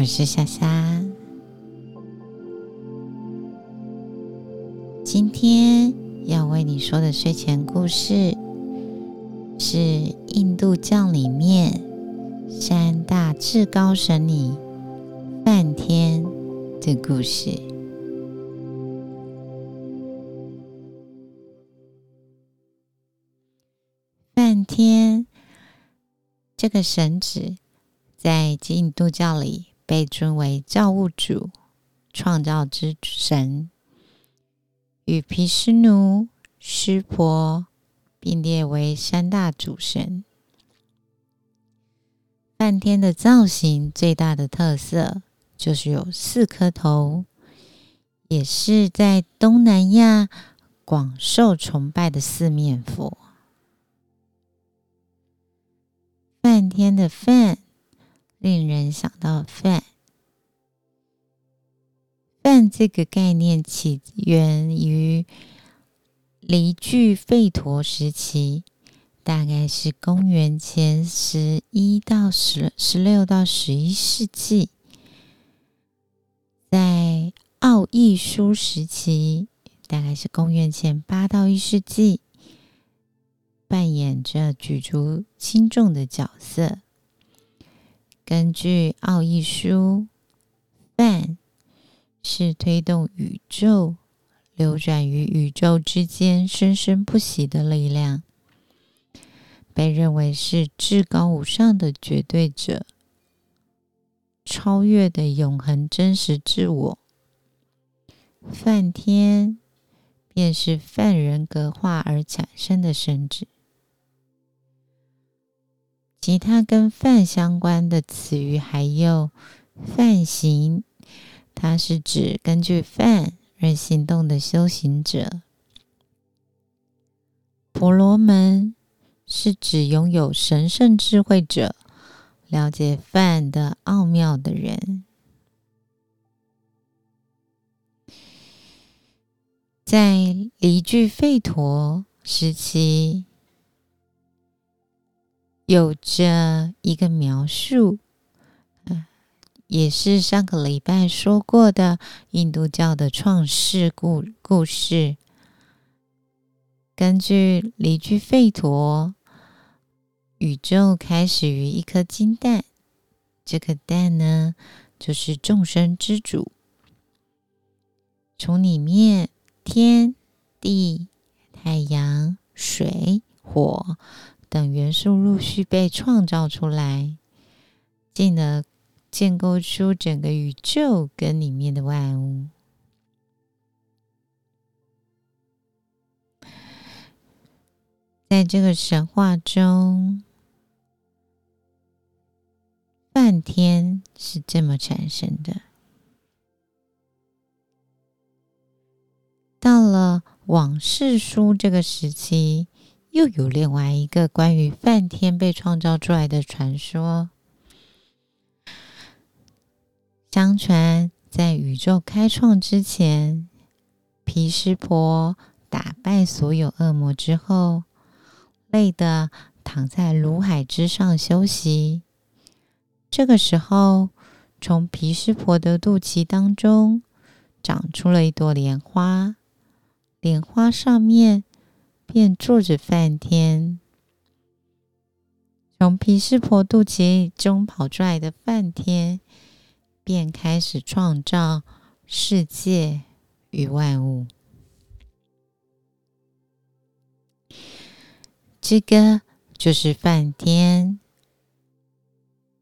我是夏夏。今天要为你说的睡前故事是印度教里面三大至高神里梵天的故事。梵天这个神祇在印度教里被尊为造物主、创造之神，与毗湿奴、湿婆并列为三大主神。梵天的造型最大的特色就是有四颗头，也是在东南亚广受崇拜的四面佛。梵天的梵，令人想到饭。饭这个概念起源于离聚吠陀时期，大概是公元前十一到十十六到十一世纪。在奥义书时期，大概是公元前八到一世纪。扮演着举足轻重的角色。根据《奥义书》，梵是推动宇宙流转于宇宙之间生生不息的力量，被认为是至高无上的绝对者，超越的永恒真实自我。梵天便是梵人格化而产生的神旨。其他跟饭相关的词语还有饭行，它是指根据饭而行动的修行者；婆罗门是指拥有神圣智慧者，了解饭的奥妙的人。在离聚吠陀时期。有着一个描述，嗯也是上个礼拜说过的印度教的创世故故事。根据离居吠陀，宇宙开始于一颗金蛋，这颗蛋呢，就是众生之主。从里面，天地、太阳、水、火。等元素陆续被创造出来，进而建构出整个宇宙跟里面的万物。在这个神话中，梵天是这么产生的。到了往事书这个时期。又有另外一个关于梵天被创造出来的传说。相传，在宇宙开创之前，毗湿婆打败所有恶魔之后，累得躺在炉海之上休息。这个时候，从毗湿婆的肚脐当中长出了一朵莲花，莲花上面。便坐着梵天，从毗湿婆肚脐中跑出来的梵天，便开始创造世界与万物。这个就是梵天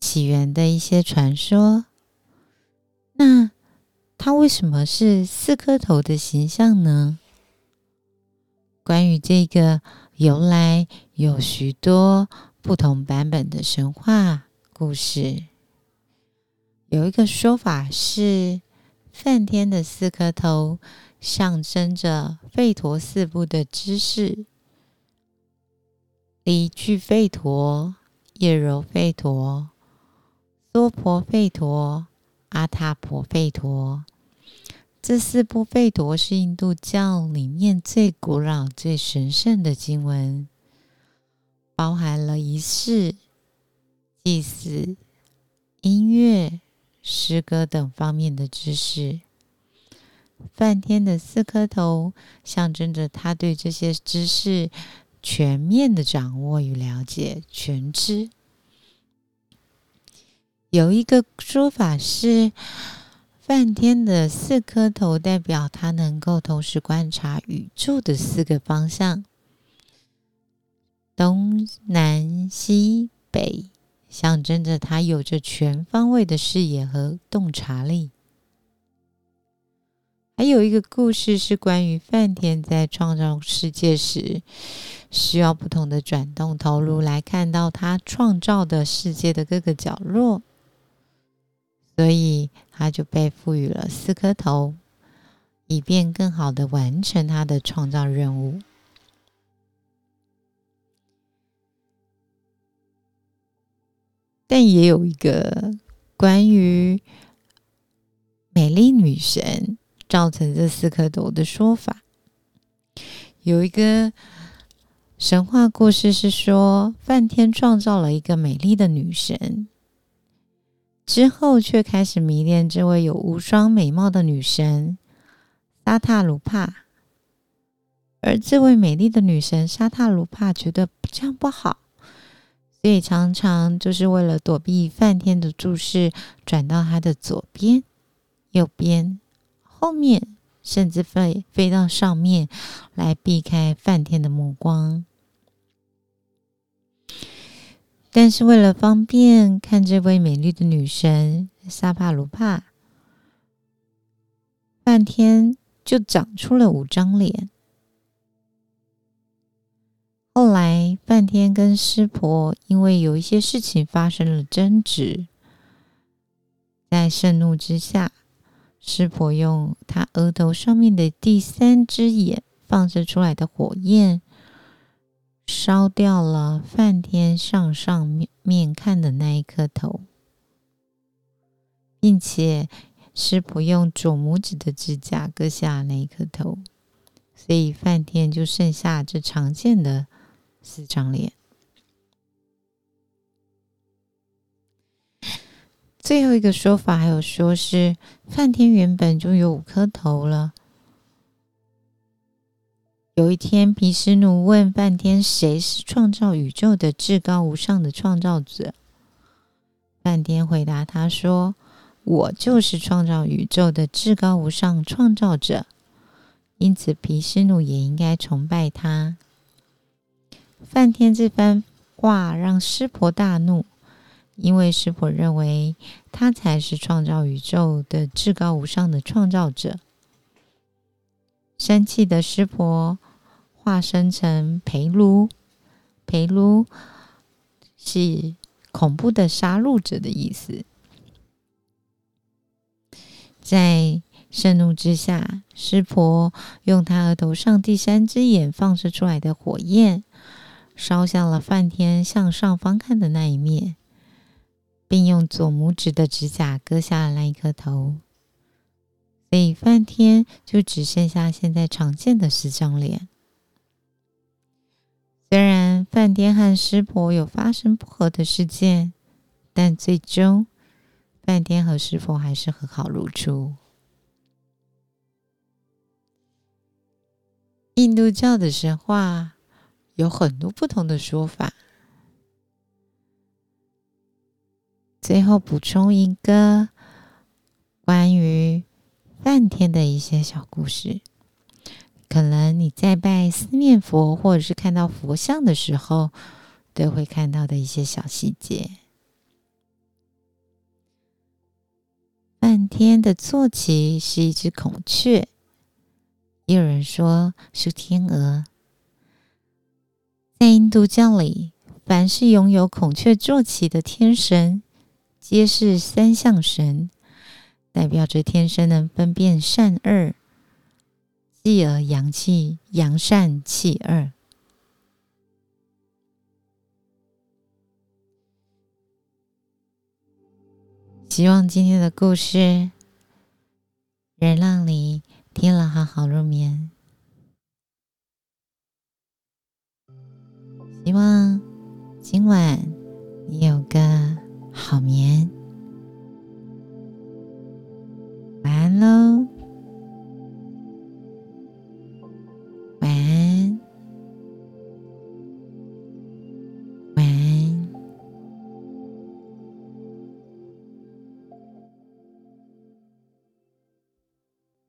起源的一些传说。那他为什么是四颗头的形象呢？关于这个由来，有许多不同版本的神话故事。有一个说法是，梵天的四颗头象征着吠陀四部的知识：离句吠陀、叶柔吠陀、娑婆吠陀、阿他婆吠陀。这四部吠陀是印度教里面最古老、最神圣的经文，包含了仪式、祭祀、音乐、诗歌等方面的知识。梵天的四颗头象征着他对这些知识全面的掌握与了解、全知。有一个说法是，梵天的四颗头代表他能够同时观察宇宙的四个方向：东南西北，象征着他有着全方位的视野和洞察力。还有一个故事是关于梵天在创造世界时，需要不同的转动头颅来看到他创造的世界的各个角落。所以他就被赋予了四颗头，以便更好的完成他的创造任务。但也有一个关于美丽女神造成这四颗头的说法。有一个神话故事是说，梵天创造了一个美丽的女神。之后，却开始迷恋这位有无双美貌的女神沙塔鲁帕，而这位美丽的女神沙塔鲁帕觉得这样不好，所以常常就是为了躲避梵天的注视，转到他的左边、右边、后面，甚至飞飞到上面来避开梵天的目光。但是为了方便看这位美丽的女神萨帕鲁帕，半天就长出了五张脸。后来，半天跟师婆因为有一些事情发生了争执，在盛怒之下，师婆用她额头上面的第三只眼放射出来的火焰。烧掉了梵天向上面面看的那一颗头，并且师婆用左拇指的指甲割下那一颗头，所以梵天就剩下这常见的四张脸。最后一个说法还有说是梵天原本就有五颗头了。有一天，毗湿奴问梵天：“谁是创造宇宙的至高无上的创造者？”梵天回答他说：“我就是创造宇宙的至高无上创造者。”因此，毗湿奴也应该崇拜他。梵天这番话让湿婆大怒，因为湿婆认为他才是创造宇宙的至高无上的创造者。生气的湿婆。化身成培卢，培卢是恐怖的杀戮者的意思。在盛怒之下，湿婆用他额头上第三只眼放射出来的火焰，烧向了梵天向上方看的那一面，并用左拇指的指甲割下了那一颗头，所以梵天就只剩下现在常见的四张脸。虽然梵天和湿婆有发生不和的事件，但最终梵天和湿婆还是和好如初。印度教的神话有很多不同的说法。最后补充一个关于梵天的一些小故事。可能你在拜四面佛，或者是看到佛像的时候，都会看到的一些小细节。梵天的坐骑是一只孔雀，也有人说是天鹅。在印度教里，凡是拥有孔雀坐骑的天神，皆是三相神，代表着天生能分辨善恶。继而阳气阳善气恶，希望今天的故事能让你听了好好入眠。希望今晚你有个好眠。